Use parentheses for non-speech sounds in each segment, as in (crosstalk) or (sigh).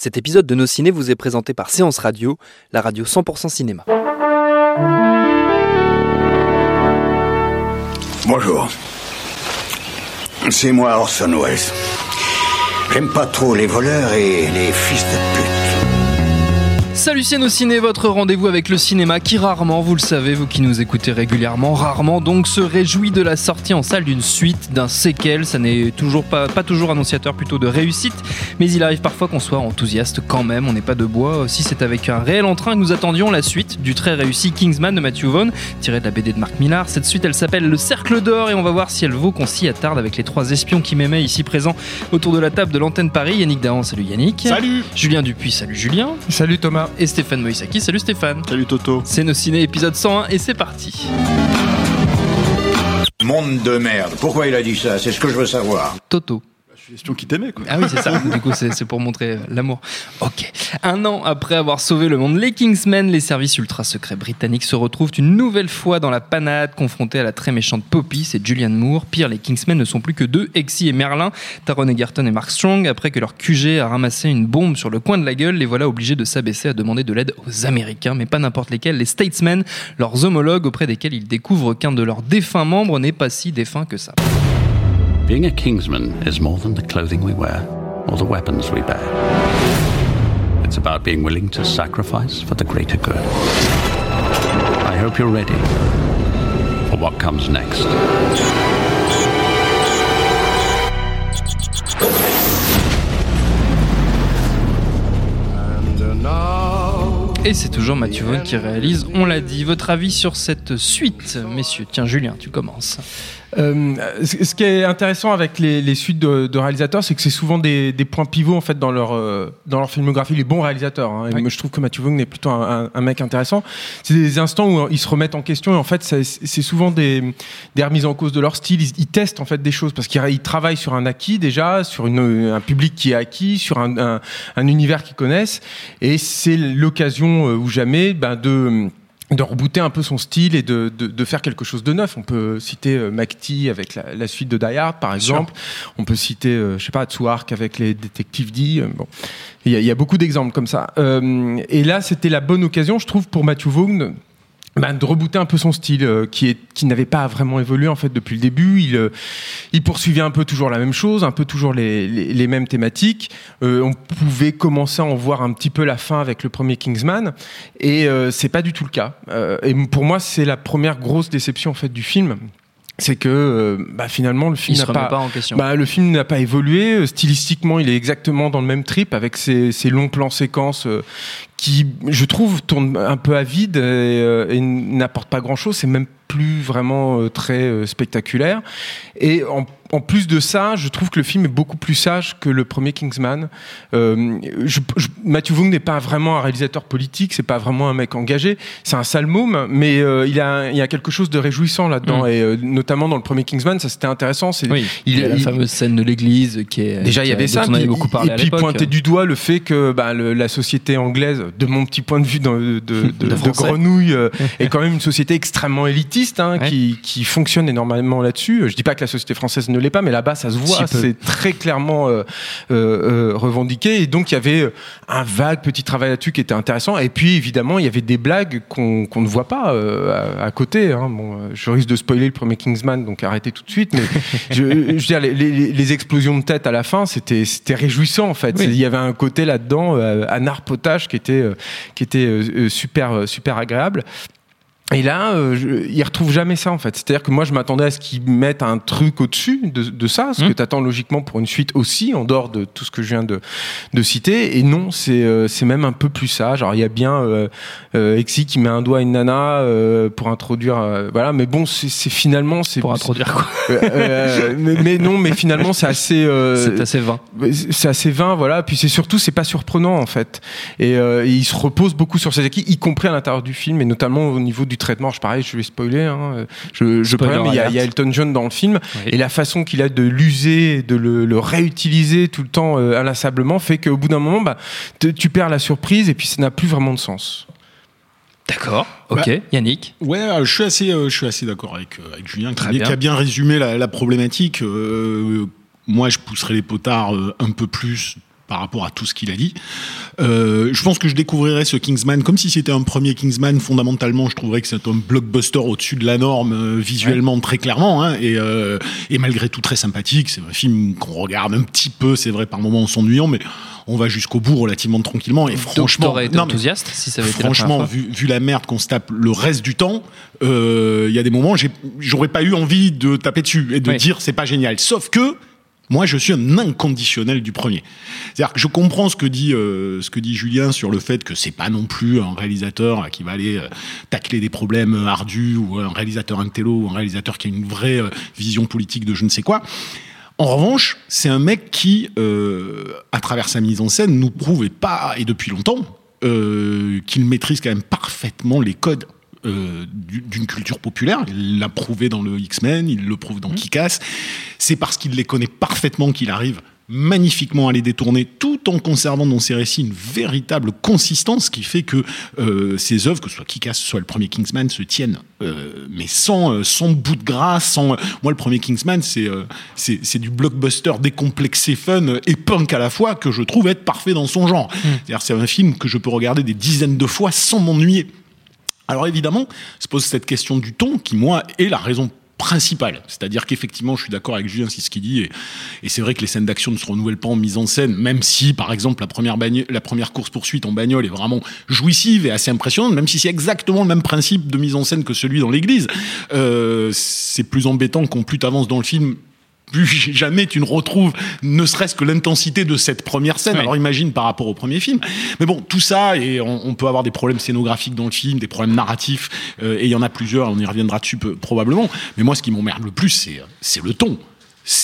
Cet épisode de Nos Ciné vous est présenté par Séance Radio, la radio 100% cinéma. Bonjour. C'est moi Orson Welles. J'aime pas trop les voleurs et les fils de pute. Salut ciné, votre rendez-vous avec le cinéma qui rarement, vous le savez, vous qui nous écoutez régulièrement, rarement donc se réjouit de la sortie en salle d'une suite, d'un séquel. Ça n'est toujours pas, pas toujours annonciateur plutôt de réussite, mais il arrive parfois qu'on soit enthousiaste quand même, on n'est pas de bois. Si c'est avec un réel entrain que nous attendions la suite du très réussi Kingsman de Matthew Vaughn, tiré de la BD de Mark Millar. Cette suite elle s'appelle Le Cercle d'Or et on va voir si elle vaut qu'on s'y attarde avec les trois espions qui m'aimaient ici présents autour de la table de l'antenne Paris. Yannick Dahan, salut Yannick. Salut Julien Dupuis, salut Julien. Salut Thomas et Stéphane Moïsaki. Salut Stéphane. Salut Toto. C'est nos ciné épisode 101 et c'est parti. Monde de merde. Pourquoi il a dit ça? C'est ce que je veux savoir. Toto question qui t'aimait, quoi. Ah oui, c'est ça. (laughs) du coup, c'est pour montrer euh, l'amour. Ok. Un an après avoir sauvé le monde, les Kingsmen, les services ultra secrets britanniques se retrouvent une nouvelle fois dans la panade, confrontés à la très méchante Poppy, c'est Julianne Moore. Pire, les Kingsmen ne sont plus que deux, Exy et Merlin, Taron Egerton et Mark Strong. Après que leur QG a ramassé une bombe sur le coin de la gueule, les voilà obligés de s'abaisser à demander de l'aide aux Américains, mais pas n'importe lesquels, les Statesmen, leurs homologues auprès desquels ils découvrent qu'un de leurs défunts membres n'est pas si défunt que ça. Being a Kingsman is more than the clothing we wear or the weapons we bear. It's about being willing to sacrifice for the greater good. I hope you're ready for what comes next. Et c'est toujours Mathieu Vaughan qui réalise, on l'a dit. Votre avis sur cette suite, messieurs Tiens, Julien, tu commences. Euh, ce qui est intéressant avec les, suites de, réalisateurs, c'est que c'est souvent des, points pivots en fait dans leur euh, dans leur filmographie. Les bons réalisateurs. Hein. Et moi, je trouve que Matthew Vaughn est plutôt un, mec intéressant. C'est des instants où ils se remettent en question et en fait, c'est souvent des, des remises en cause de leur style. Ils, testent en fait des choses parce qu'ils travaillent sur un acquis déjà, sur une, un public qui est acquis, sur un, un univers qu'ils connaissent, et c'est l'occasion euh, ou jamais ben, de de rebooter un peu son style et de, de, faire quelque chose de neuf. On peut citer euh, McTee avec la, suite de Die Hard, par exemple. On peut citer, euh, je sais pas, Tsuark avec les détectives D. Euh, bon, il y, a beaucoup d'exemples comme ça. et là, c'était la bonne occasion, je trouve, pour Matthew Vaughn bah, de rebooter un peu son style euh, qui, n'avait pas vraiment évolué en fait depuis le début. Il, euh, il poursuivait un peu toujours la même chose, un peu toujours les, les, mêmes thématiques. Euh, on pouvait commencer à en voir un petit peu la fin avec le premier Kingsman et c'est pas du tout le cas. et pour moi, c'est la première grosse déception en fait du film c'est que bah, finalement le film n'a pas, en question. Bah, le film n'a pas évolué stylistiquement il est exactement dans le même trip avec ses, ses longs plans séquences qui, je trouve, tourne un peu à vide et, euh, et n'apporte pas grand-chose. C'est même plus vraiment euh, très euh, spectaculaire. Et en, en, plus de ça, je trouve que le film est beaucoup plus sage que le premier Kingsman. Euh, je, Matthew Vaughn n'est pas vraiment un réalisateur politique, c'est pas vraiment un mec engagé. C'est un sale mais euh, il, a, il y a quelque chose de réjouissant là-dedans. Mm. Et notamment dans le premier Kingsman, ça c'était intéressant. C'est, oui, il, y a la fameuse scène de l'église qui est. Déjà, il y avait ça. On avait beaucoup parlé et puis pointer du doigt le fait que bah, le, la société anglaise, de mon petit point de vue de, de, (laughs) de, de Grenouille, (laughs) est quand même une société extrêmement élitiste Hein, qui, qui, fonctionne énormément là-dessus. Je dis pas que la société française ne l'est pas, mais là-bas, ça se voit. C'est très clairement euh, euh, euh, revendiqué. Et donc, il y avait un vague petit travail là-dessus qui était intéressant. Et puis, évidemment, il y avait des blagues qu'on ne voit pas à, côté. Hein. Bon, je risque de spoiler le premier Kingsman, donc arrêtez tout de suite. Mais (laughs) je, je, veux dire, les, les, explosions de tête à la fin, c'était réjouissant, en fait. Il y avait un côté là-dedans, un art potage qui était, qui était super, super agréable. Et là, euh, je, ils retrouvent jamais ça en fait. C'est-à-dire que moi, je m'attendais à ce qu'ils mettent un truc au-dessus de, de, ça, ce mmh. que tu attends logiquement pour une suite aussi, en dehors de tout ce que je viens de, de citer. Et non, c'est euh, c'est même un peu plus ça. Genre, il y a bien euh, euh Exy qui met un doigt à une nana euh, pour introduire, voilà. Mais bon, c'est finalement c'est pour introduire quoi. (laughs) mais, mais, non, mais finalement, c'est assez. c'est assez vain. C'est assez vain, voilà. Puis c'est surtout, c'est pas surprenant en fait. Et, et il se repose beaucoup sur ses acquis, y compris à l'intérieur du film, et notamment au niveau du traitement, je pareil, je vais spoiler, hein, je, je mais il y, a, Elton John dans le film, et la façon qu'il a de l'user, de le, réutiliser tout le temps euh, inlassablement, fait qu'au bout d'un moment, bah, tu perds la surprise, et puis ça n'a plus vraiment de sens. D'accord, ok. Bah, Yannick. Ouais, euh, je suis assez, euh, je suis assez d'accord avec, avec Julien, qui, a bien. résumé la, problématique. moi, je pousserais les potards un peu plus par rapport à tout ce qu'il a dit. Euh, je pense que je découvrirais ce Kingsman comme si c'était un premier Kingsman. Fondamentalement, je trouverais que c'est un blockbuster au-dessus de la norme, euh, visuellement très clairement, hein, et, euh, et, malgré tout très sympathique. C'est un film qu'on regarde un petit peu, c'est vrai, par moments en s'ennuyant, mais on va jusqu'au bout relativement tranquillement. Et franchement, été enthousiaste si ça avait été franchement, vu, vu, la merde qu'on se tape le reste du temps, euh, il y a des moments, j'aurais pas eu envie de taper dessus et de dire c'est pas génial. Sauf que moi, je suis un inconditionnel du premier. C'est-à-dire que je comprends ce que dit euh, ce que dit Julien sur le fait que c'est pas non plus un réalisateur qui va aller euh, tacler des problèmes ardus ou un réalisateur intello ou un réalisateur qui a une vraie euh, vision politique de je ne sais quoi. En revanche, c'est un mec qui, à travers sa mise en scène, nous prouve pas et depuis longtemps qu'il maîtrise quand même parfaitement les codes euh, d'une culture populaire. Il l'a prouvé dans le X-Men, il le prouve dans mmh. Kick-Ass. C'est parce qu'il les connaît parfaitement qu'il arrive magnifiquement à les détourner tout en conservant dans ses récits une véritable consistance qui fait que euh, ses œuvres, que ce soit Kick-Ass, soit le premier Kingsman, se tiennent, euh, mais sans, sans bout de gras, sans... moi, le premier Kingsman, c'est c'est du blockbuster décomplexé, fun et punk à la fois, que je trouve être parfait dans son genre. Mmh. C'est-à-dire c'est un film que je peux regarder des dizaines de fois sans m'ennuyer. Alors évidemment, se pose cette question du ton qui, moi, est la raison principale. C'est-à-dire qu'effectivement, je suis d'accord avec Julien, c'est ce qu'il dit, et, c'est vrai que les scènes d'action ne se renouvellent pas en mise en scène, même si, par exemple, la première, course-poursuite en bagnole est vraiment jouissive et assez impressionnante, même si c'est exactement le même principe de mise en scène que celui dans l'église. Euh, c'est plus embêtant qu'on plus t'avances dans le film, plus (laughs) jamais tu ne retrouves ne serait-ce que l'intensité de cette première scène. Alors imagine par rapport au premier film. Mais bon, tout ça, et on, peut avoir des problèmes scénographiques dans le film, des problèmes narratifs, euh, et il y en a plusieurs, on y reviendra dessus probablement. Mais moi, ce qui m'emmerde le plus, c'est le ton.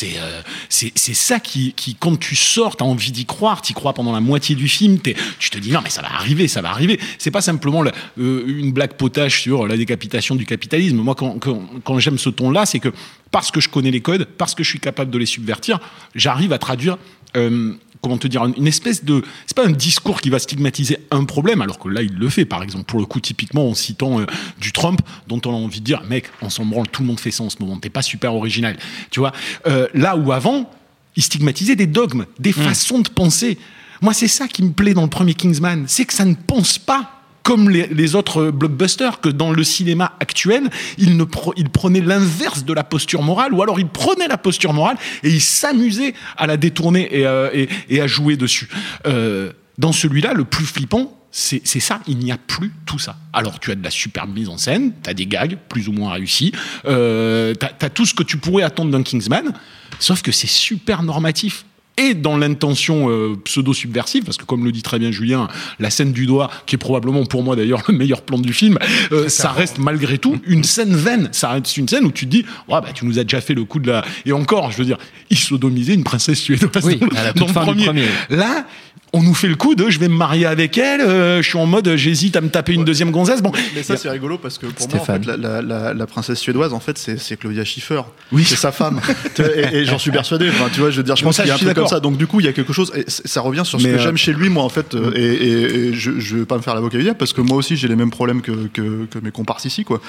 Euh, c'est c'est ça qui, qui, quand tu sors, t'as envie d'y croire, t'y crois pendant la moitié du film, tu te dis non mais ça va arriver, ça va arriver. C'est pas simplement euh, une blague potage sur la décapitation du capitalisme. Moi, quand, quand, quand j'aime ce ton-là, c'est que parce que je connais les codes, parce que je suis capable de les subvertir, j'arrive à traduire euh, comment te dire, une espèce de. C'est pas un discours qui va stigmatiser un problème, alors que là, il le fait, par exemple, pour le coup, typiquement en citant euh, du Trump, dont on a envie de dire, mec, on s'en branle, tout le monde fait ça en ce moment, t'es pas super original. Tu vois, euh, là où avant, il stigmatisait des dogmes, des mmh. façons de penser. Moi, c'est ça qui me plaît dans le premier Kingsman, c'est que ça ne pense pas comme les, autres blockbusters, que dans le cinéma actuel, il, ne il prenait l'inverse de la posture morale, ou alors il prenait la posture morale et il s'amusait à la détourner et, euh, à jouer dessus. Euh, dans celui-là, le plus flippant, c'est ça, il n'y a plus tout ça. Alors tu as de la superbe mise en scène, tu as des gags plus ou moins réussis, euh, tu as, tout ce que tu pourrais attendre d'un Kingsman, sauf que c'est super normatif et dans l'intention euh, pseudo-subversive, parce que comme le dit très bien Julien, la scène du doigt, qui est probablement pour moi d'ailleurs (laughs) le meilleur plan du film, euh, ça reste malgré tout une scène vaine. Ça reste une scène où tu te dis, ouais, bah, tu nous as déjà fait le coup de la... Et encore, je veux dire, il sodomisait une princesse suédoise oui, la dans, le premier. Là, on nous fait le coup de je vais me marier avec elle, euh, je suis en mode j'hésite à me taper une deuxième gonzesse. Bon, mais ça c'est rigolo parce que pour moi en fait, la, princesse suédoise en fait c'est Claudia Schiffer, oui. c'est sa femme (laughs) et, j'en suis persuadé. Enfin, tu vois, je veux dire, je pense qu'il y a un peu comme ça. Donc du coup il y a quelque chose et ça revient sur ce que euh, j'aime chez lui moi en fait euh, et, je, je vais pas me faire l'avocat du parce que moi aussi j'ai les mêmes problèmes que, que, mes comparses ici quoi.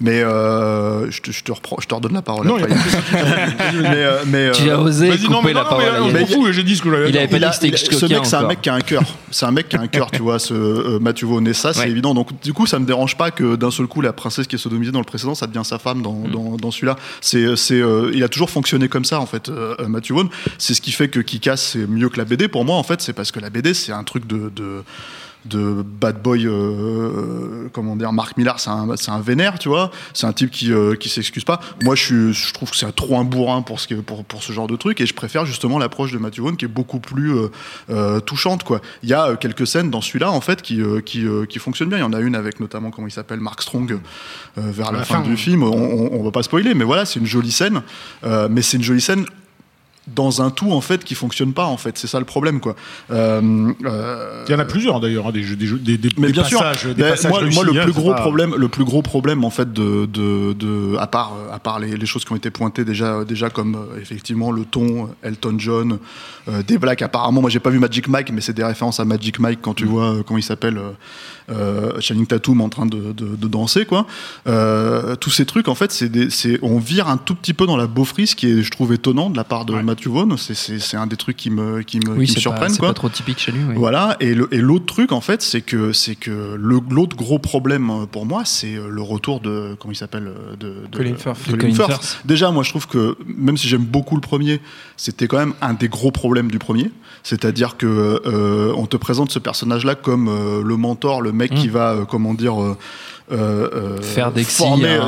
Mais je, te, je, te je te redonne la parole. Non, après. (laughs) mais, mais, tu as osé couper la parole. Mais, j'ai dit ce que j'avais. Il avait pas dit que Ce mec c'est un mec qui a un cœur. C'est un mec qui a un cœur, tu vois. Ce euh, Mathieu Vaughan ça, c'est évident. Donc du coup, ça me dérange pas que d'un seul coup, la princesse qui est sodomisée dans le précédent, ça devient sa femme dans, mm. dans, celui-là. C'est, c'est, euh, il a toujours fonctionné comme ça en fait, euh, Mathieu Vaughan. C'est ce qui fait que Kikas c'est mieux que la BD pour moi en fait. C'est parce que la BD c'est un truc de, de de bad boy, euh, comment dire, Marc Millar, c'est un, un, vénère, tu vois. C'est un type qui, euh, qui s'excuse pas. Moi, je, je trouve que c'est trop un bourrin pour ce, pour, pour ce genre de truc, et je préfère justement l'approche de Matthew Vaughn qui est beaucoup plus euh, euh touchante, quoi. Il y a quelques scènes dans celui-là, en fait, qui, qui, qui fonctionnent bien. Il y en a une avec notamment, comment il s'appelle, Mark Strong, vers la, fin, du film. On, on, on, va pas spoiler, mais voilà, c'est une jolie scène. mais c'est une jolie scène dans un tout en fait qui fonctionne pas en fait c'est ça le problème quoi euh, euh, il y en a plusieurs d'ailleurs hein, des, des, des, mais bien sûr moi, le plus gros problème le plus gros problème en fait de, de, de à part à part les, les, choses qui ont été pointées déjà déjà comme euh, effectivement le ton Elton John des blagues apparemment moi j'ai pas vu Magic Mike mais c'est des références à Magic Mike quand tu mm. vois comment il s'appelle Channing Tatum en train de, de, danser, quoi. Tous ces trucs, en fait, c'est on vire un tout petit peu dans la beaufrise, qui est, je trouve, étonnant de la part de ouais. Matthew Vaughn. C'est- un des trucs qui me, qui me, Oui, qui me c'est pas, surprennent. c'est pas trop typique chez lui. oui. Voilà, et l'autre truc en fait, c'est que c'est que le- l'autre gros problème euh, pour moi, c'est euh, le retour de comment il s'appelle euh, de, de- Colin Firth. de De Colin Colin Firth. Firth. Déjà, moi, je trouve que même si j'aime beaucoup le premier, c'était quand même un des gros problèmes du premier. C'est-à-dire que euh, on te présente ce personnage-là comme euh, le mentor, le mec Mm. qui va, euh, comment dire. Euh, euh, euh, Faire un-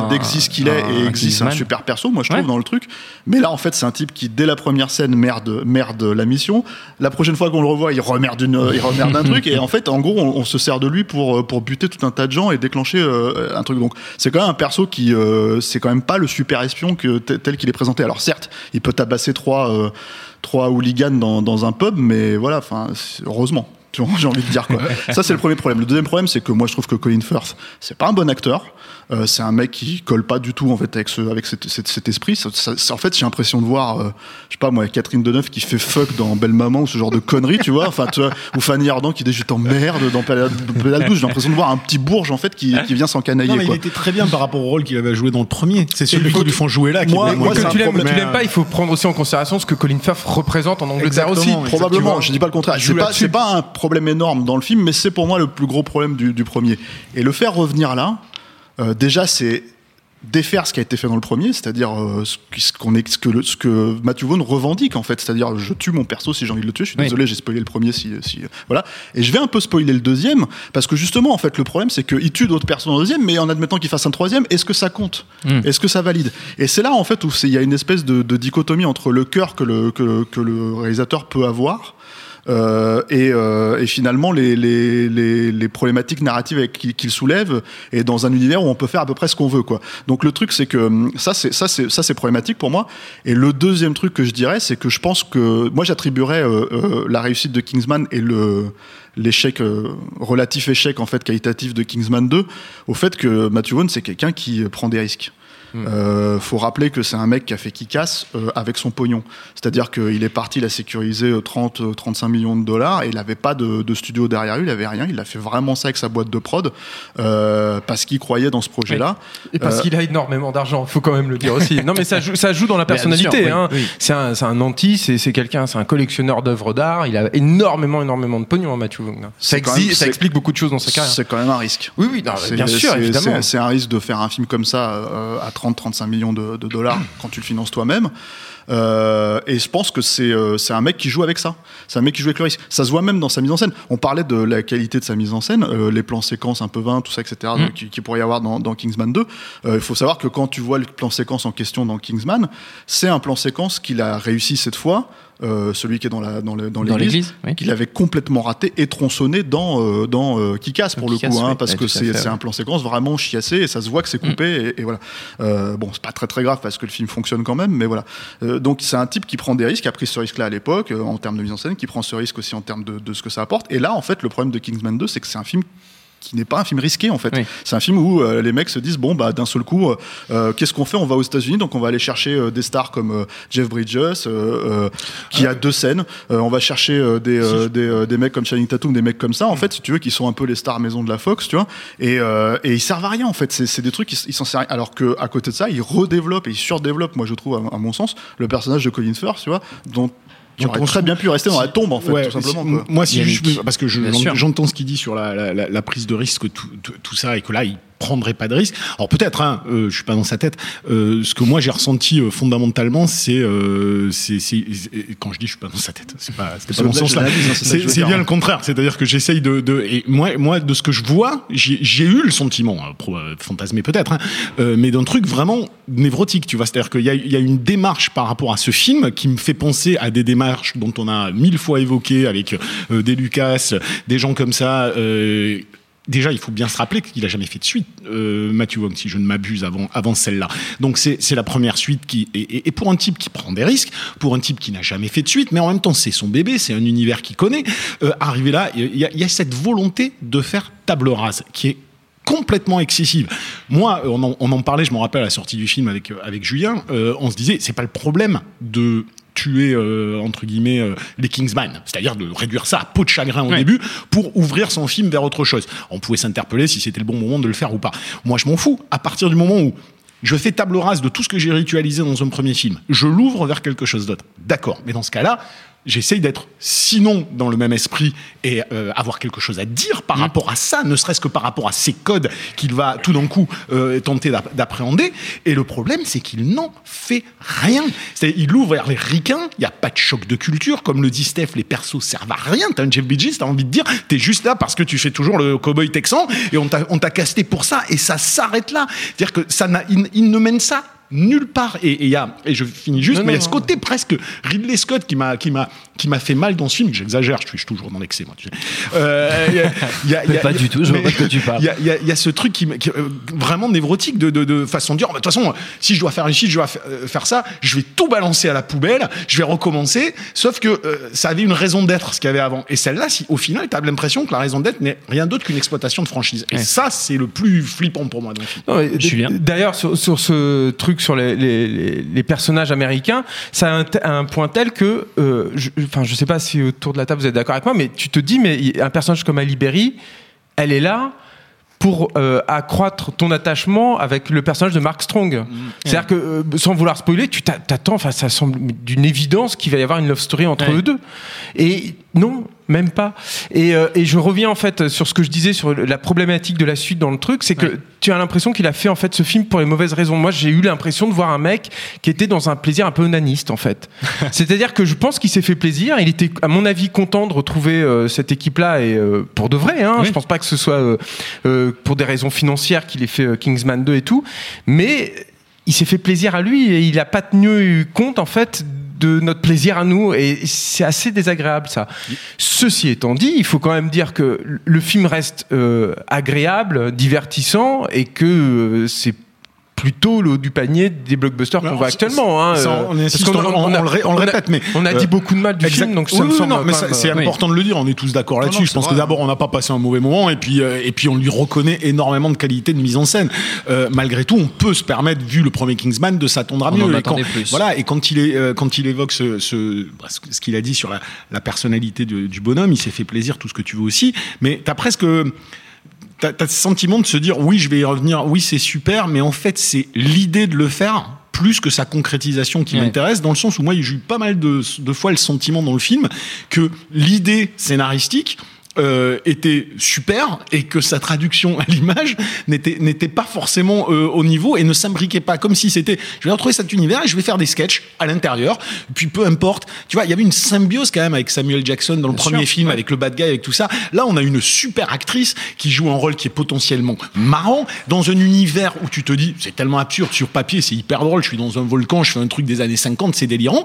d'Exy ce qu'il est et c'est un super perso moi je trouve Ouais. dans le truc. Mais là en fait c'est un type qui dès la première scène merde merde la mission. La prochaine fois qu'on le revoit il remerde une il remerde un (laughs) truc. Et en fait en gros on, on se sert de lui pour euh, pour buter tout un tas de gens et déclencher euh, un truc. Donc c'est quand même un perso qui euh, c'est quand même pas le super espion que tel qu'il est présenté. Alors certes il peut tabasser trois euh, trois hooligans dans, dans un pub mais voilà enfin heureusement (laughs) j'ai envie de dire quoi. Ça c'est le premier problème. Le deuxième problème c'est que moi je trouve que Colin Firth c'est pas un bon acteur. Euh, c'est un mec qui colle pas du tout en fait avec ce avec cet, cet- cet esprit. Ça- ça- ça- en fait j'ai l'impression de voir euh, je sais pas moi Catherine Deneuve qui fait fuck dans Belle Maman ou ce genre de conneries tu vois. Enfin tu vois, ou Fanny Ardant qui dit je t'emmerde dans Pédale 12. J'ai l'impression de voir un petit bourge en fait qui, qui vient Non, s'encanailler mais il quoi. était très bien par rapport au rôle qu'il avait joué dans le premier. C'est celui il qu'ils lui font jouer là. qui Moi- moi, que tu l'aimes pas, il faut prendre aussi en considération ce que Colin Firth représente en Angleterre aussi. Exactement, Probablement, je dis pas le contraire. Il C'est pas, pas un problème énorme dans le film, mais c'est pour moi le plus gros problème du, du premier. Et le faire revenir là, euh, déjà, c'est défaire ce qui a été fait dans le premier, c'est-à-dire euh, ce ce qu'on est, ce que, le- ce que Matthew Vaughn revendique en fait, c'est-à-dire je tue mon perso si j'ai envie de le tuer. Je suis Oui. désolé, j'ai spoilé le premier, si, si voilà. Et je vais un peu spoiler le deuxième parce que justement en fait le problème c'est qu'il tue d'autres personnes dans le deuxième, mais en admettant qu'il fasse un troisième, est-ce que ça compte? Mm. Est-ce que ça valide? Et c'est là en fait où il y a une espèce de, de dichotomie entre le cœur que le, que, que le réalisateur peut avoir euh, et, euh, et finalement les, les, les, les problématiques narratives qu'il soulève et dans un univers où on peut faire à peu près ce qu'on veut quoi. Donc le truc c'est que hum, ça c'est ça c'est ça c'est problématique pour moi. Et le deuxième truc que je dirais c'est que je pense que moi j'attribuerais euh, euh, la réussite de Kingsman et le l'échec euh, relatif échec en fait qualitatif de Kingsman 2 au fait que Matthew Vaughn c'est quelqu'un qui euh, prend des risques. Euh, faut rappeler que c'est un mec qui a fait qui casse euh, avec son pognon. C'est-à-dire qu'il est parti, il a sécurisé euh, 30, euh, 35 millions de dollars et il n'avait pas de, de studio derrière lui, il avait rien. Il a fait vraiment ça avec sa boîte de prod euh, parce qu'il croyait dans ce projet-là. Et parce qu'il a énormément d'argent, faut quand même le dire aussi. (laughs) Non, mais ça joue, ça joue dans la personnalité. sûr, hein. oui. C'est un, un anti, c'est quelqu'un, c'est un collectionneur d'œuvres d'art. Il a énormément, énormément de pognon, hein, Matthew Vaughn. Ça, exi- même- explique beaucoup de choses dans sa carrière. C'est quand même un risque. Oui, oui, non, bien sûr, évidemment. c'est- un risque de faire un film comme ça à 30-35 millions de, de dollars (coughs) quand tu le finances toi-même. Euh, et je pense que c'est euh, c'est un mec qui joue avec ça. C'est un mec qui joue avec le risque. Ça se voit même dans sa mise en scène. On parlait de la qualité de sa mise en scène, euh, les plans séquences un peu 20, tout ça, etc. Mm. donc, qui, pourrait y avoir dans, dans Kingsman 2. Euh, Il faut savoir que quand tu vois le plan séquence en question dans Kingsman, c'est un plan séquence qu'il a réussi cette fois. Euh, celui qui est dans la dans le- dans Dans l'église oui. qu'il avait complètement raté et tronçonné dans euh, dans euh, Kick-Ass pour le coup hein, oui. parce Ouais, que c'est ouais. un plan séquence vraiment chiassé et ça se voit que c'est coupé Mm. et, et voilà Euh, bon c'est pas très très grave parce que le film fonctionne quand même mais voilà Euh, donc c'est un type qui prend des risques qui a pris ce risque là à l'époque euh, en termes de mise en scène qui prend ce risque aussi en termes de, de ce que ça apporte et là en fait le problème de Kingsman 2 c'est que c'est un film qui n'est pas un film risqué en fait. Oui. C'est un film où euh, les mecs se disent bon bah d'un seul coup euh, euh, qu'est-ce qu'on fait? On va aux États-Unis donc on va aller chercher euh, des stars comme Jeff Bridges qui a deux scènes. On va chercher des, des, des mecs comme Channing Tatum, des mecs comme ça en fait si tu veux qui sont un peu les stars maison de la Fox tu vois et, et ils servent à rien en fait. C'est c'est des trucs ils s'en servent alors que à côté de ça ils redéveloppent et ils surdéveloppent moi je trouve à, à mon sens le personnage de Colin Firth tu vois dont tu on très se- bien pu rester dans la tombe en fait Ouais, tout simplement. quoi. Moi, si juste parce que je- j'entends ce qu'il dit sur la, la- la- la prise de risque, tout, tout- tout ça, et que là, il prendrait pas de risque. Alors peut-être, hein, euh, je suis pas dans sa tête. euh, ce que moi j'ai ressenti euh, fondamentalement, c'est, euh, c'est, quand je dis je suis pas dans sa tête, c'est pas, pas dans sens-là. l'analyse, hein, c'est bien hein. le contraire, c'est-à-dire que j'essaye de, de et moi, moi de ce que je vois, j'ai eu le sentiment, hein, euh, fantasmé peut-être, hein, euh, mais d'un truc vraiment névrotique, tu vois. C'est-à-dire qu'il y a, il y a une démarche par rapport à ce film qui me fait penser à des démarches dont on a mille fois évoqué avec euh, des Lucas, des gens comme ça. Déjà, il faut bien se rappeler qu'il a jamais fait de suite, euh, Matthew Vaughn, si je ne m'abuse, avant, avant celle-là. Donc c'est la première suite qui et, et- et pour un type qui prend des risques, pour un type qui n'a jamais fait de suite, mais en même temps c'est son bébé, c'est un univers qu'il connaît. Euh, arrivé là, il y, a- y a cette volonté de faire table rase qui est complètement excessive. Moi, on en, on en parlait, je me rappelle à la sortie du film avec, avec Julien, euh, on se disait, c'est pas le problème de tuer, euh, entre guillemets, euh, les Kingsman, c'est-à-dire de réduire ça à peau de chagrin au Ouais. début pour ouvrir son film vers autre chose. On pouvait s'interpeller si c'était le bon moment de le faire ou pas. Moi, je m'en fous. À partir du moment où je fais table rase de tout ce que j'ai ritualisé dans un premier film. Je l'ouvre vers quelque chose d'autre. D'accord. Mais dans ce cas-là, j'essaye d'être sinon dans le même esprit et euh, avoir quelque chose à dire par rapport à ça, ne serait-ce que par rapport à ces codes qu'il va tout d'un coup euh, tenter d'ap- d'appréhender. Et le problème, c'est qu'il n'en fait rien. C'est il ouvre vers les ricains, il n'y a pas de choc de culture, comme le dit Steph, les persos servent à rien. T'as un Jeff Bridges, t'as envie de dire, t'es juste là parce que tu fais toujours le cowboy texan et on t'a casté pour ça et ça s'arrête là. C'est-à-dire que ça il, il ne mène ça nulle part et et il y a et je finis juste Non, mais il y a ce non. côté presque Ridley Scott qui m'a qui m'a qui m'a fait mal dans ce film j'exagère je suis, je suis toujours dans l'excès moi tu sais. Euh, y a- il y a- il y Mais a- pas du tout, je vois pas de quoi tu parles. il y a, il y a- il y a ce truc qui, euh, vraiment névrotique de, de, de façon de dire, de toute façon, si je dois faire ici, je dois euh, faire ça, je vais tout balancer à la poubelle, je vais recommencer. Sauf que euh, ça avait une raison d'être, ce qu'il y avait avant. Et celle-là, si, au final, tu as l'impression que la raison d'être n'est rien d'autre qu'une exploitation de franchise. Et Ouais. ça, c'est le plus flippant pour moi dans le film. Non, et d- Julien D'ailleurs, sur, sur ce truc sur les, les- les- les personnages américains, ça a un, point tel que, euh, je, enfin, je sais pas si autour de la table vous êtes d'accord avec moi, mais tu te dis, mais un personnage comme Ali Berry, elle est là pour euh, accroître ton attachement avec le personnage de Mark Strong. C'est-à-dire que, euh, sans vouloir spoiler, tu t'a- t'attends, enfin, ça semble d'une évidence qu'il va y avoir une love story entre Ouais. eux deux. Et non, même pas. Et, euh, et je reviens en fait sur ce que je disais sur la problématique de la suite dans le truc, c'est que Ouais. tu as l'impression qu'il a fait en fait ce film pour les mauvaises raisons. Moi, j'ai eu l'impression de voir un mec qui était dans un plaisir un peu onaniste en fait. (laughs) C'est-à-dire que je pense qu'il s'est fait plaisir. Il était, à mon avis, content de retrouver euh, cette équipe-là et euh, pour de vrai. Hein, Oui. Je pense pas que ce soit euh, euh, pour des raisons financières qu'il ait fait euh, Kingsman 2 et tout, mais il s'est fait plaisir à lui et il a pas tenu compte en fait de notre plaisir à nous et c'est assez désagréable ça. Ceci étant dit, il faut quand même dire que le film reste euh, agréable, divertissant et que euh, c'est plutôt le haut du panier des blockbusters qu'on Alors, voit actuellement. hein, ça, euh, on parce insiste, qu'on on- on- on le on répète, mais, on a euh, dit beaucoup de mal du Exact. film, donc ça Oui, me oui, semble. non, mais quand ça- même, c'est euh, important de le dire. On est tous d'accord là-dessus. Je pense que d'abord, on n'a pas passé un mauvais moment, et puis, euh, et puis on lui reconnaît énormément de qualité de mise en scène. Euh, malgré tout, on peut se permettre, vu le premier Kingsman, de s'attendre à On mieux. en Et quand, plus. Voilà. Et quand il est, euh, quand il évoque ce, ce, bah, ce- ce qu'il a dit sur la, la personnalité de- du bonhomme, il s'est fait plaisir, tout ce que tu veux aussi. Mais t'as presque T'as as ce sentiment de se dire oui, je vais y revenir, oui, c'est super, mais en fait, c'est l'idée de le faire plus que sa concrétisation qui Ouais. m'intéresse, dans le sens où moi, j'ai eu pas mal de, de fois le sentiment dans le film que l'idée scénaristique euh, était super et que sa traduction à l'image n'était n'était pas forcément euh, au niveau et ne s'imbriquait pas comme si c'était je vais retrouver cet univers et je vais faire des sketchs à l'intérieur. Puis peu importe. Tu vois il y avait une symbiose quand même avec Samuel Jackson dans le Bien premier sûr, film ouais. avec le bad guy avec tout ça. Là on a une super actrice qui joue un rôle qui est potentiellement marrant dans un univers où tu te dis c'est tellement absurde sur papier c'est hyper drôle je suis dans un volcan je fais un truc des années 50 c'est délirant.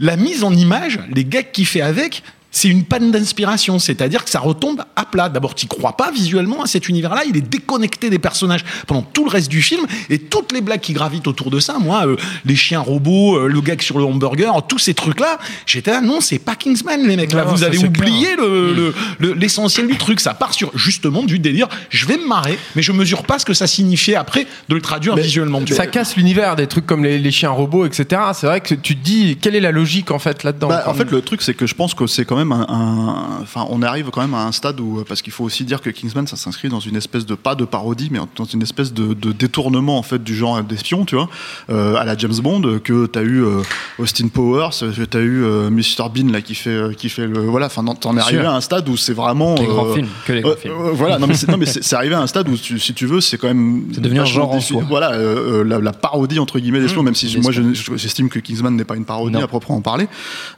La mise en image les gags qu'il fait avec c'est une panne d'inspiration, c'est-à-dire que ça retombe à plat. D'abord, tu crois pas visuellement à cet univers-là, il est déconnecté des personnages pendant tout le reste du film, et toutes les blagues qui gravitent autour de ça, moi, euh, les chiens robots, euh, le gag sur le hamburger, tous ces trucs-là, j'étais là, non, c'est pas Kingsman, les mecs, là, Non, vous avez oublié le- le- le- l'essentiel du truc, ça part sur justement du délire, je vais me marrer, mais je mesure pas ce que ça signifiait après de le traduire visuellement. ça casse l'univers des trucs comme les, les chiens robots, etc. C'est vrai que tu te dis quelle est la logique en fait là-dedans. Bah, en fait, le truc, c'est que je pense que c'est quand même un, un- Enfin, on arrive quand même à un stade où. Parce qu'il faut aussi dire que Kingsman, ça s'inscrit dans une espèce de. Pas de parodie, mais dans une espèce de, de détournement, en fait, du genre d'espion, tu vois. euh, à la James Bond, que t'as eu euh, Austin Powers, que t'as eu euh, Mr. Bean, là, qui fait, euh, qui fait le. Voilà, enfin, t'en es arrivé à un stade où c'est vraiment. Les grands films, que les grands films. voilà, non mais (laughs) c'est arrivé à un stade où, tu- si tu veux, c'est quand même. C'est devenu un genre en soi. Voilà, la, la parodie entre guillemets d'espion, Mmh, même si moi j'estime que Kingsman n'est pas une parodie Non. à proprement parler.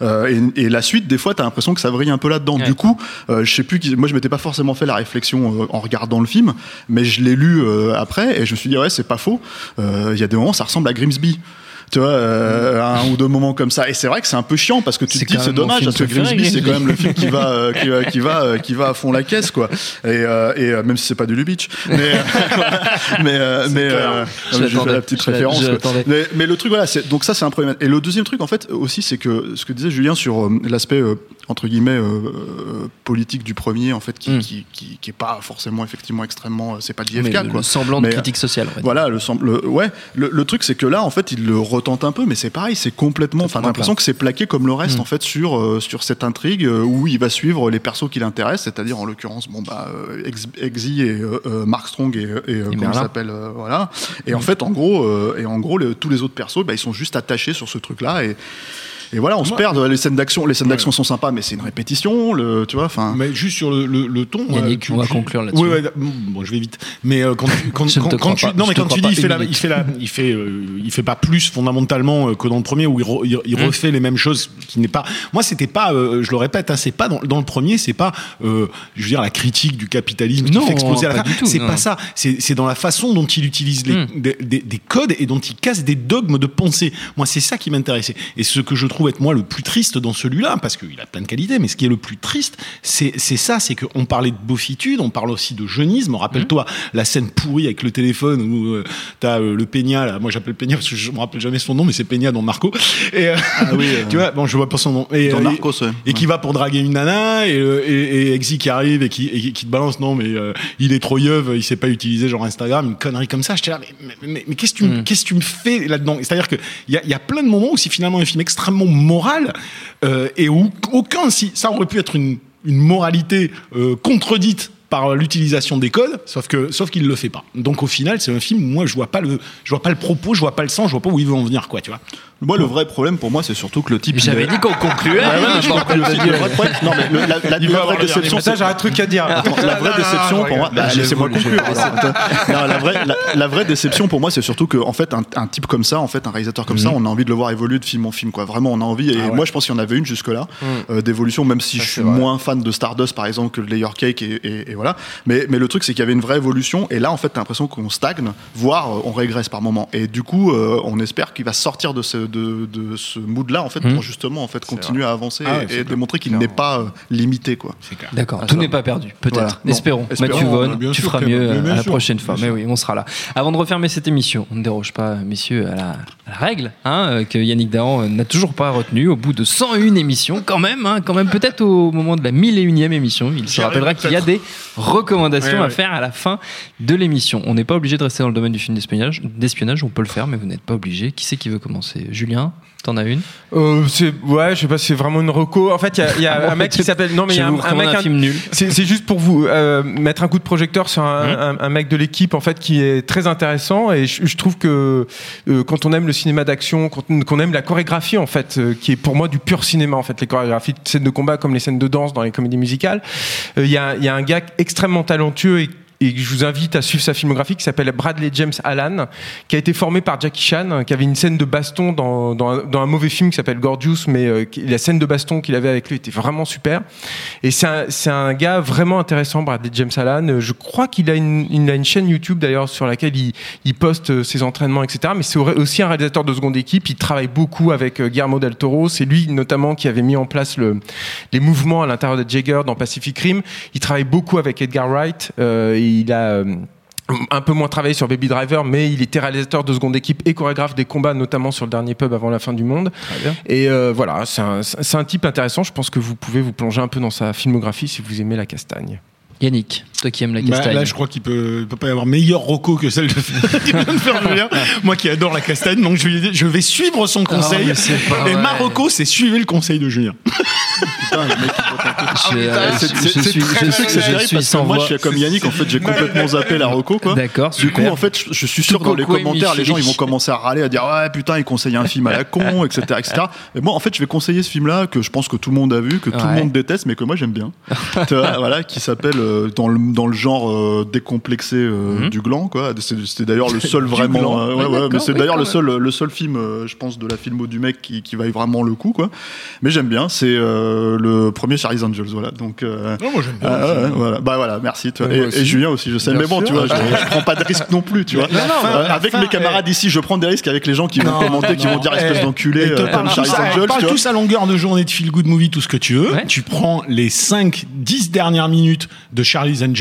Et, et la suite, des fois, t'as l'impression que ça vrille un peu là-dedans. Ouais. Du coup, euh, je sais plus, qui- moi je m'étais pas forcément fait la réflexion euh, en regardant le film, mais je l'ai lu euh, après et je me suis dit ouais, c'est pas faux. Il y a des moments, ça ressemble à Grimsby. Tu vois, euh, un ou deux moments comme ça. Et c'est vrai que c'est un peu chiant parce que tu te dis c'est dommage parce que Grimsby c'est quand même le film qui va euh, qui, va- qui va euh, qui va à fond la caisse quoi. Et, euh, et euh, même si c'est pas du Lubitsch, mais (laughs) mais euh, mais euh, Je la petite référence. Mais, mais le truc voilà, c'est donc ça c'est un problème. Et le deuxième truc en fait aussi c'est que ce que disait Julien sur euh, l'aspect euh, entre guillemets euh, euh, politique du premier en fait qui, Mm. qui, qui, qui est pas forcément effectivement extrêmement euh, c'est pas l'IFK quoi. le semblant de Mais, critique sociale. Voilà, le, le- ouais. Le, le truc, c'est que là, en fait, il le, retente un peu, mais c'est pareil, c'est complètement. Enfin, l'impression que c'est plaqué comme le reste Mm. en fait sur euh, sur cette intrigue euh, où il va suivre les persos qui l'intéressent, c'est-à-dire en l'occurrence, bon bah euh, Ex- Exy et euh, Mark Strong et, et, comment il s'appelle, voilà. Et en fait, en gros, et en gros, le- tous les autres persos, bah, ils sont juste attachés sur ce truc-là et et voilà, on se perd. Les scènes d'action, les scènes d'action sont sympas, mais c'est une répétition, le, tu vois. Enfin, Mais juste sur le, le, le ton. Yannick, tu- on va tu- conclure là-dessus. Oui, ouais, bon, je vais vite. Mais euh, quand, tu- (laughs) quand, tu, pas. non, mais quand tu dis, il fait, la, il fait la, il fait, euh, il fait pas plus fondamentalement euh, que dans le premier où il, re- il, il Mmh. refait les mêmes choses qui n'est pas. Moi, c'était pas, euh, je le répète, hein, c'est pas dans, dans le premier, c'est pas, euh, je veux dire, la critique du capitalisme Non, qui fait exploser à la fin. C'est pas ça. C'est c'est dans la façon dont il utilise les, Mm. des, des- des codes et dont il casse des dogmes de pensée. Moi, c'est ça qui m'intéressait. Et ce que je trouve être moi le plus triste dans celui-là, parce qu'il a plein de qualités, mais ce qui est le plus triste, c'est ça, c'est qu'on parlait de beaufitude, on parle aussi de jeunisme. Rappelle-toi la scène pourrie avec le téléphone où euh, t'as euh, le Peña, là, moi j'appelle Peña parce que je me rappelle jamais son nom, mais c'est Peña dans Marco. Et euh, oui, (laughs) euh, tu vois, bon, je vois pas son nom. Et, dans Narcos, ouais. et qui va pour draguer une nana et, et, et Exy qui arrive et qui, et qui te balance non mais il est trop yeuve il sait pas utiliser genre Instagram une connerie comme ça j'étais là mais, mais, mais, mais qu'est-ce que tu, me- Mm. tu me fais là-dedans? C'est à dire que il y a, y a plein de moments où c'est finalement un film extrêmement moral euh, et où aucun si ça aurait pu être une, une moralité euh, contredite par l'utilisation des codes, sauf que sauf qu'il le fait pas. Donc au final, c'est un film moi je vois pas le je vois pas le propos, je vois pas le sens, je vois pas où il veut en venir quoi, tu vois. Moi, le vrai problème pour moi, c'est surtout que le type. J'avais dit qu'on concluait. Non, mais le- la, la- la vraie déception, Ça, j'ai un truc à dire. Attends, la vraie déception pour moi, bah, laissez-moi je conclure. Non, la vraie, la, la vraie déception pour moi, c'est surtout que en fait, un, un type comme ça, en fait, un réalisateur comme ça, on a envie de le voir évoluer de film en film, quoi. Vraiment, on a envie. Et moi, je pense qu'il y en avait une jusque-là euh, d'évolution, même si je suis moins fan de Stardust, par exemple, que de Layer Cake et, et- et voilà. Mais, mais le truc, c'est qu'il y avait une vraie évolution. Et là, en fait, t'as l'impression qu'on stagne, voire euh, on régresse par moment. Et du coup, euh, on espère qu'il va sortir de ce, de, de ce mood-là, en fait, pour justement, en fait, continuer à avancer Ah ouais, et, démontrer qu'il n'est pas euh, limité, quoi. D'accord, Ah, tout n'est pas perdu, peut-être. Voilà. Espérons. espérons, Mathieu Vaughan, tu sûr, feras mieux euh, à la prochaine fois. Mais oui, on sera là. Avant de refermer cette émission, on ne déroge pas, messieurs, à la, à la règle hein, euh, que Yannick Dahan n'a toujours pas retenue au bout de 101 émissions, quand même, hein, quand même peut-être au moment de la 1001e émission. Il se rappellera qu'il y a des recommandations Ouais, à ouais. faire à la fin de l'émission. On n'est pas obligé de rester dans le domaine du film d'espionnage, d'espionnage, on peut le faire, mais vous n'êtes pas obligé. Qui c'est qui veut commencer? Julien T'en as une? Euh, c'est ouais, je sais pas, c'est vraiment une reco. En fait, il y a, il y a (laughs) un mec qui s'appelle. Non, mais il y a un, mec. un un- film nul. C'est juste pour vous euh, mettre un coup de projecteur sur un, Mmh. un- mec de l'équipe en fait qui est très intéressant et je, je trouve que euh, quand on aime le cinéma d'action, quand on- qu'on aime la chorégraphie en fait, qui est pour moi du pur cinéma en fait, les chorégraphies de scènes de combat comme les scènes de danse dans les comédies musicales, il y, a, il y a un gars extrêmement talentueux et et je vous invite à suivre sa filmographie qui s'appelle Bradley James Allan, qui a été formé par Jackie Chan, qui avait une scène de baston dans, un, mauvais film qui s'appelle Gorgeous, mais euh, la scène de baston qu'il avait avec lui était vraiment super. Et c'est un, gars vraiment intéressant, Bradley James Allan. Euh, Je crois qu'il a une, chaîne YouTube d'ailleurs sur laquelle il, poste euh, ses entraînements, etc. Mais c'est au- aussi un réalisateur de seconde équipe. Il travaille beaucoup avec euh, Guillermo del Toro. C'est lui notamment qui avait mis en place le, les mouvements à l'intérieur de Jagger dans Pacific Rim. Il travaille beaucoup avec Edgar Wright. Il a euh, un peu moins travaillé sur Baby Driver, mais il était réalisateur de seconde équipe et chorégraphe des combats, notamment sur le dernier pub avant la fin du monde. Et euh, voilà, c'est un, c'est un type intéressant. Je pense que vous pouvez vous plonger un peu dans sa filmographie si vous aimez la castagne. Yannick, toi qui aimes la Bah, castagne. là, je crois qu'il peut, il peut pas y avoir meilleur Rocco que celle de (laughs) faire Julien. Moi qui adore la castagne, donc je vais, je vais suivre son conseil. Ah, pas et vrai. Marocco, c'est suivre le conseil de Julien. (laughs) Putain, le mec, il vote un peu. Je, que c'est que sans moi, voix. je suis comme Yannick, en fait, j'ai complètement zappé la Rocco, quoi. D'accord, Du coup, en fait, je, je suis sûr que dans les commentaires, les gens ils vont commencer à râler, à dire ouais putain, il conseille un film à la con, (laughs) etc., etc. Et moi, en fait, je vais conseiller ce film-là que je pense que tout le monde a vu, que tout le monde déteste, mais que moi j'aime bien. Tu vois, voilà, qui s'appelle euh, dans le dans le genre euh, décomplexé euh, Mhm. du gland, quoi. C'était d'ailleurs le (laughs) seul vraiment. euh, Ouais, ouais, ouais, mais c'est oui, d'ailleurs le seul le seul film, euh, je pense, de la filmo du mec qui qui vaille vraiment le coup, quoi. Mais j'aime bien. C'est euh, le premier Charlie's Angels, voilà. Donc euh, Non, moi j'aime bien. ah, voilà. Bah voilà, merci. moi Et, Julien aussi, je sais. Bien mais bon, sûr. tu vois, je, je prends pas de risque non plus, tu vois. Avec mes camarades ici, je prends des risques avec les gens qui vont commenter, qui vont dire espèce Eh, d'enculé, comme Charlie's à, Angels, vois. tous à longueur de journée de feel good movie, tout ce que tu veux. Tu prends les 5, 10 dernières minutes de Charlie's Angels.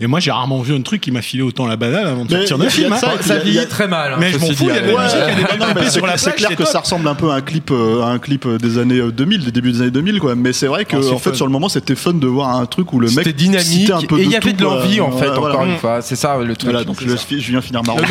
Et moi, j'ai rarement vu un truc qui m'a filé autant la banane avant de Mais sortir de film. hein. ça, puis Ça vieillit très mal. hein, Mais je m'en fous, il y a de la musique, il y a des c'est sur la c'est plage, clair que ça ressemble un peu à un clip, euh, à un clip euh, des années euh, 2000, des débuts des années 2000, quoi. Mais c'est vrai que Ah, en fait, fun. sur le moment, c'était fun de voir un truc où le mec C'était dynamique citait un peu et il y de avait de l'envie en fait, encore une fois. C'est ça le truc. Voilà, donc je Julien finir marrant. (laughs)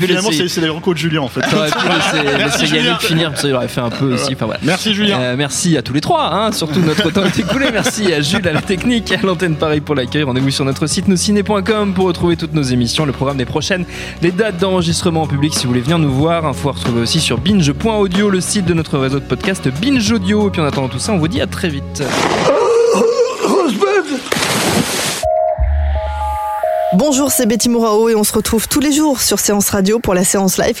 Finalement, c'est c'est les recos de Julien en fait. (laughs) Yannick finir, parce qu'il aurait fait un peu aussi. Enfin, voilà. Merci Julien. Euh, merci à tous les trois, hein, surtout notre temps est écoulé. Merci à À la technique, l'antenne Paris pour l'accueil. Rendez-vous sur notre site nosciné.com pour retrouver toutes nos émissions, le programme des prochaines, les dates d'enregistrement en public si vous voulez venir nous voir. Info à retrouver aussi sur binge.audio, le site de notre réseau de podcast Binge Audio. Et puis en attendant tout ça, on vous dit à très vite. Bonjour, c'est Betty Mourao et on se retrouve tous les jours sur Séance Radio pour la séance live.